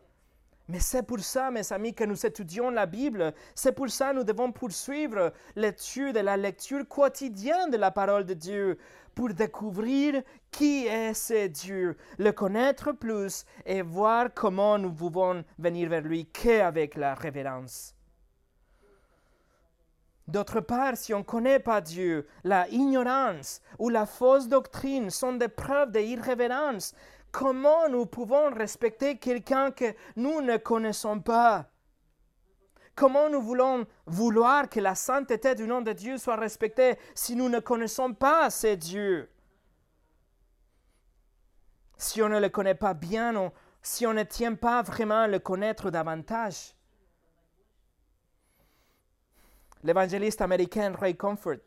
Mais c'est pour ça, mes amis, que nous étudions la Bible. C'est pour ça que nous devons poursuivre l'étude et la lecture quotidienne de la parole de Dieu pour découvrir qui est ce Dieu, le connaître plus et voir comment nous pouvons venir vers lui qu'avec la révérence. D'autre part, si on ne connaît pas Dieu, la ignorance ou la fausse doctrine sont des preuves d'irrévérence Comment nous pouvons respecter quelqu'un que nous ne connaissons pas? Comment nous voulons vouloir que la sainteté du nom de Dieu soit respectée si nous ne connaissons pas ce Dieu Si on ne le connaît pas bien, si on ne tient pas vraiment à le connaître davantage. L'évangéliste américain Ray Comfort,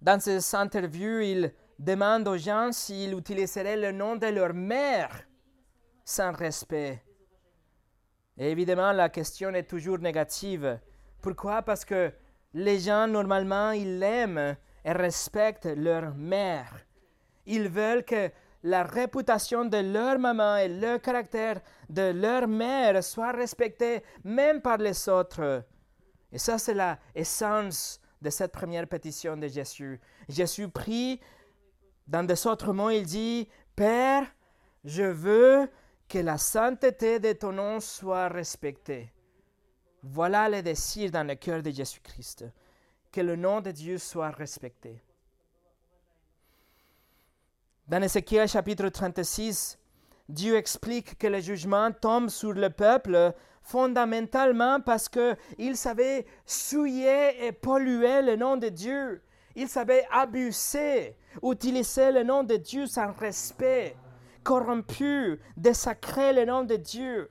dans ses interviews, il demande aux gens s'ils utiliseraient le nom de leur mère sans respect. Évidemment, la question est toujours négative. Pourquoi? Parce que les gens, normalement, ils aiment et respectent leur mère. Ils veulent que la réputation de leur maman et le caractère de leur mère soient respectés même par les autres. Et ça, c'est la essence de cette première pétition de Jésus. Jésus prie dans des autres mots, il dit, Père, je veux que la sainteté de ton nom soit respectée. Voilà le désir dans le cœur de Jésus-Christ. que le nom de Dieu soit respecté. Dans Ézéchiel chapitre 36, Dieu explique que le jugement tombe sur le peuple fondamentalement parce qu'il savait souiller et polluer le nom de Dieu. Il savait abuser, utiliser le nom de Dieu sans respect, corrompu, désacrer le nom de Dieu.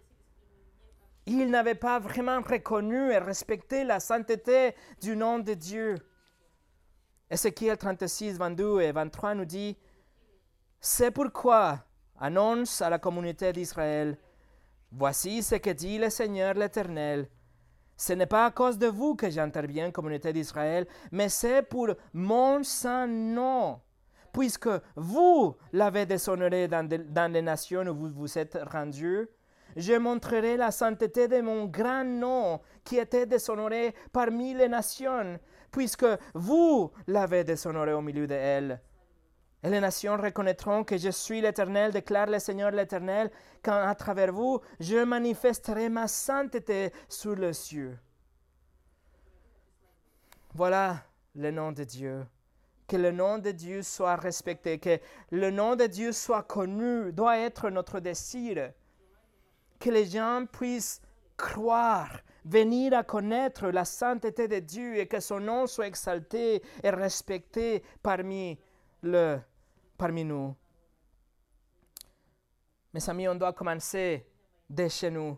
Il n'avait pas vraiment reconnu et respecté la sainteté du nom de Dieu. Ézéchiel 36, 22 et 23 nous dit, C'est pourquoi annonce à la communauté d'Israël, Voici ce que dit le Seigneur l'Éternel. Ce n'est pas à cause de vous que j'interviens, communauté d'Israël, mais c'est pour mon saint nom, puisque vous l'avez déshonoré dans, les nations où vous vous êtes rendus. Je montrerai la sainteté de mon grand nom qui était déshonoré parmi les nations, puisque vous l'avez déshonoré au milieu d'elles. Et les nations reconnaîtront que je suis l'Éternel, déclare le Seigneur l'Éternel, quand à travers vous, je manifesterai ma sainteté sur les cieux. Voilà le nom de Dieu. Que le nom de Dieu soit respecté, que le nom de Dieu soit connu, doit être notre désir. Que les gens puissent croire, venir à connaître la sainteté de Dieu et que son nom soit exalté et respecté parmi le, parmi nous. Mes amis, on doit commencer de chez nous.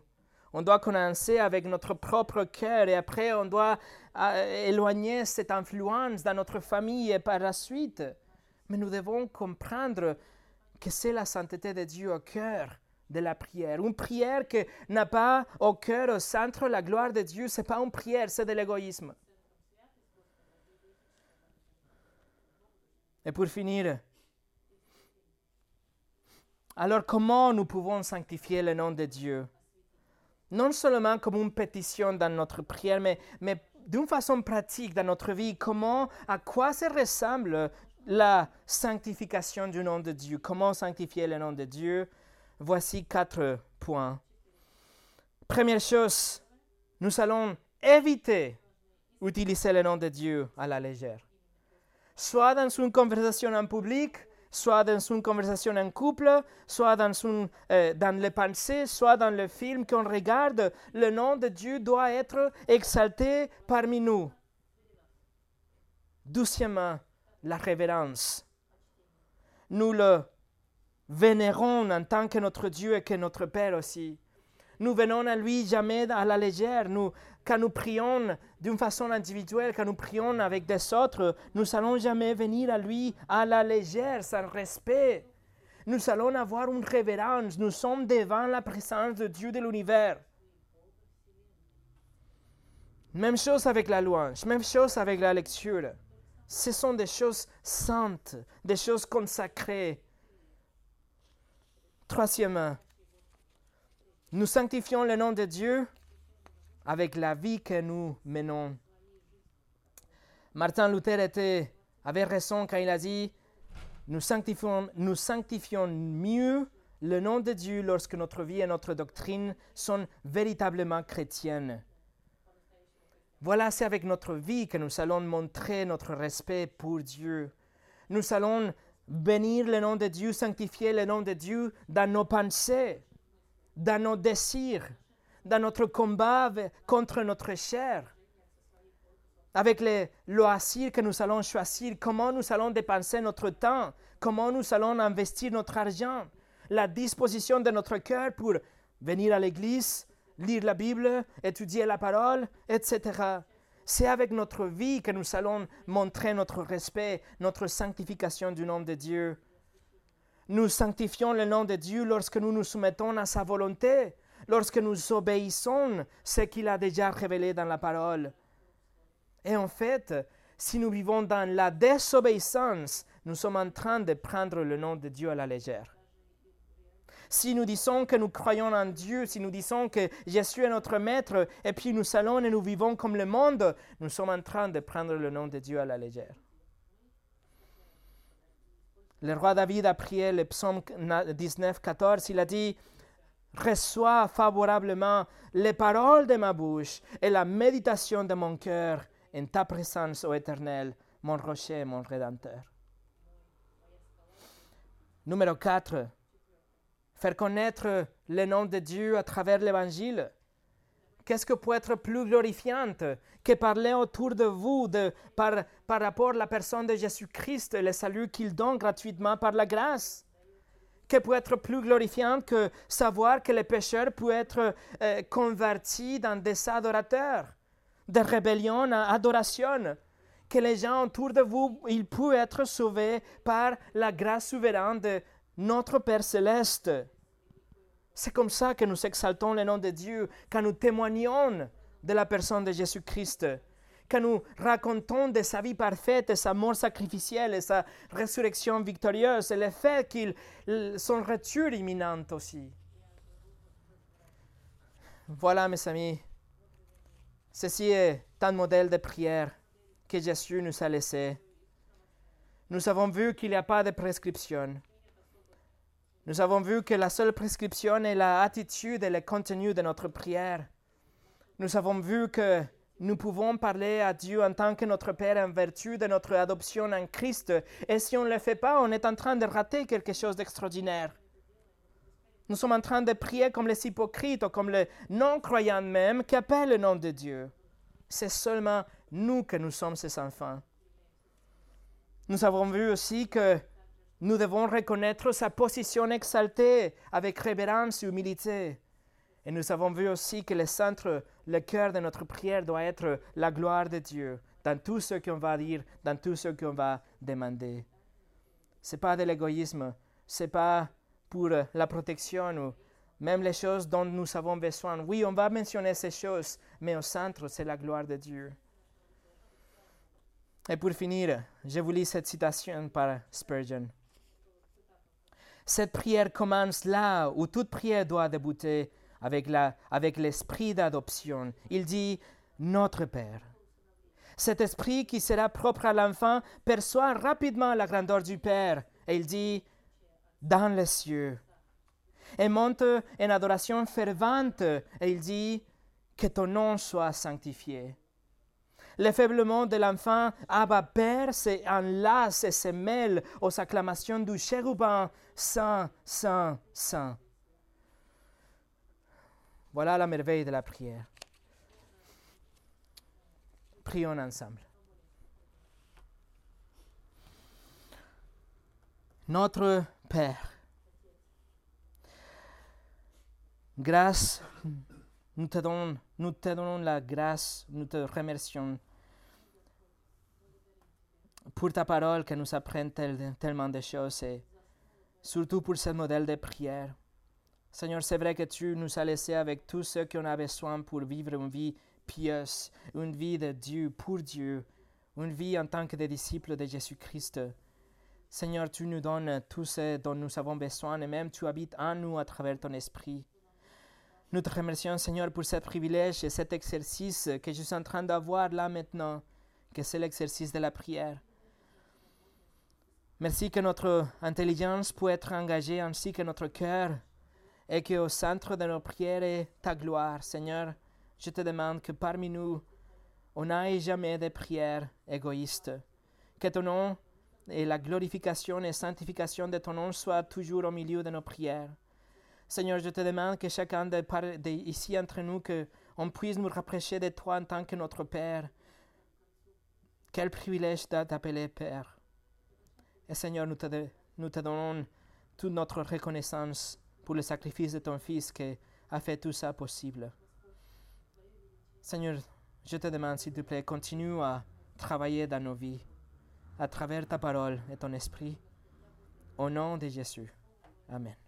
On doit commencer avec notre propre cœur et après on doit euh, éloigner cette influence dans notre famille et par la suite. Mais nous devons comprendre que c'est la sainteté de Dieu au cœur de la prière. Une prière qui n'a pas au cœur, au centre, la gloire de Dieu, ce n'est pas une prière, c'est de l'égoïsme. Et pour finir, alors comment nous pouvons sanctifier le nom de Dieu? Non seulement comme une pétition dans notre prière, mais, d'une façon pratique dans notre vie. Comment, à quoi ça ressemble la sanctification du nom de Dieu? Comment sanctifier le nom de Dieu? Voici quatre points. Première chose, nous allons éviter d'utiliser le nom de Dieu à la légère. Soit dans une conversation en public, soit dans une conversation en couple, soit dans, dans les pensées, soit dans le film qu'on regarde, le nom de Dieu doit être exalté parmi nous. Doucement, la révérence. Nous le vénérons en tant que notre Dieu et que notre Père aussi. Nous venons à lui jamais à la légère. Nous, quand nous prions d'une façon individuelle, quand nous prions avec des autres, nous allons jamais venir à lui à la légère, sans respect. Nous allons avoir une révérence. Nous sommes devant la présence de Dieu de l'univers. Même chose avec la louange, même chose avec la lecture. Ce sont des choses saintes, des choses consacrées. Troisièmement, nous sanctifions le nom de Dieu avec la vie que nous menons. Martin Luther avait raison quand il a dit nous sanctifions, nous sanctifions mieux le nom de Dieu lorsque notre vie et notre doctrine sont véritablement chrétiennes. Voilà, c'est avec notre vie que nous allons montrer notre respect pour Dieu. Nous allons bénir le nom de Dieu, sanctifier le nom de Dieu dans nos pensées, dans nos désirs, dans notre combat contre notre chair, avec les loisirs que nous allons choisir, comment nous allons dépenser notre temps, comment nous allons investir notre argent, la disposition de notre cœur pour venir à l'église, lire la Bible, étudier la parole, etc. C'est avec notre vie que nous allons montrer notre respect, notre sanctification du nom de Dieu. Nous sanctifions le nom de Dieu lorsque nous nous soumettons à sa volonté, lorsque nous obéissons ce qu'il a déjà révélé dans la parole. Et en fait, si nous vivons dans la désobéissance, nous sommes en train de prendre le nom de Dieu à la légère. Si nous disons que nous croyons en Dieu, si nous disons que Jésus est notre Maître, et puis nous allons et nous vivons comme le monde, nous sommes en train de prendre le nom de Dieu à la légère. Le roi David a prié le psaume 19, 14, il a dit, Reçois favorablement les paroles de ma bouche et la méditation de mon cœur en ta présence, ô Éternel, mon rocher, mon rédempteur. Numéro 4. Faire connaître le nom de Dieu à travers l'Évangile. Qu'est-ce que peut être plus glorifiant que parler autour de vous de, par, par rapport à la personne de Jésus-Christ le salut qu'il donne gratuitement par la grâce? Que peut être plus glorifiant que savoir que les pécheurs peuvent être euh, convertis dans des adorateurs, de rébellion à adoration? que les gens autour de vous, ils peuvent être sauvés par la grâce souveraine de notre Père céleste? C'est comme ça que nous exaltons le nom de Dieu, quand nous témoignons de la personne de Jésus-Christ, quand nous racontons de sa vie parfaite, de sa mort sacrificielle et sa résurrection victorieuse, et le fait qu'il son retour imminent aussi. Voilà, mes amis, ceci est un modèle de prière que Jésus nous a laissé. Nous avons vu qu'il n'y a pas de prescription. Nous avons vu que la seule prescription est l'attitude et le contenu de notre prière. Nous avons vu que nous pouvons parler à Dieu en tant que notre Père en vertu de notre adoption en Christ. Et si on ne le fait pas, on est en train de rater quelque chose d'extraordinaire. Nous sommes en train de prier comme les hypocrites ou comme les non-croyants même qui appellent le nom de Dieu. C'est seulement nous que nous sommes ses enfants. Nous avons vu aussi que nous devons reconnaître sa position exaltée avec révérence et humilité. Et nous avons vu aussi que le centre, le cœur de notre prière doit être la gloire de Dieu dans tout ce qu'on va dire, dans tout ce qu'on va demander. Ce n'est pas de l'égoïsme, ce n'est pas pour la protection ou même les choses dont nous avons besoin. Oui, on va mentionner ces choses, mais au centre, c'est la gloire de Dieu. Et pour finir, je vous lis cette citation par Spurgeon. Cette prière commence là où toute prière doit débuter avec, avec l'esprit d'adoption. Il dit Notre Père. Cet esprit qui sera propre à l'enfant perçoit rapidement la grandeur du Père et il dit Dans les cieux. Et monte en adoration fervente et il dit Que ton nom soit sanctifié. L'affablement de l'enfant Abba Père s'enlace et se mêle aux acclamations du chérubin Saint, Saint, Saint. Voilà la merveille de la prière. Prions ensemble. Notre Père, grâce nous te, donnons, nous te donnons la grâce, nous te remercions pour ta parole qui nous apprend tellement de choses et surtout pour ce modèle de prière. Seigneur, c'est vrai que tu nous as laissé avec tous ceux qui en ont besoin pour vivre une vie pieuse, une vie de Dieu, pour Dieu, une vie en tant que disciples de Jésus-Christ. Seigneur, tu nous donnes tout ce dont nous avons besoin et même tu habites en nous à travers ton esprit. Nous te remercions, Seigneur, pour ce privilège et cet exercice que je suis en train d'avoir là maintenant, que c'est l'exercice de la prière. Merci que notre intelligence puisse être engagée ainsi que notre cœur et qu'au centre de nos prières est ta gloire. Seigneur, je te demande que parmi nous, on n'aille jamais de prières égoïstes. Que ton nom et la glorification et sanctification de ton nom soient toujours au milieu de nos prières. Seigneur, je te demande que chacun de, ici entre nous, que on puisse nous rapprocher de toi en tant que notre Père. Quel privilège d'appeler Père. Et Seigneur, nous te, donnons toute notre reconnaissance pour le sacrifice de ton Fils qui a fait tout ça possible. Seigneur, je te demande, s'il te plaît, continue à travailler dans nos vies, à travers ta parole et ton esprit. Au nom de Jésus. Amen.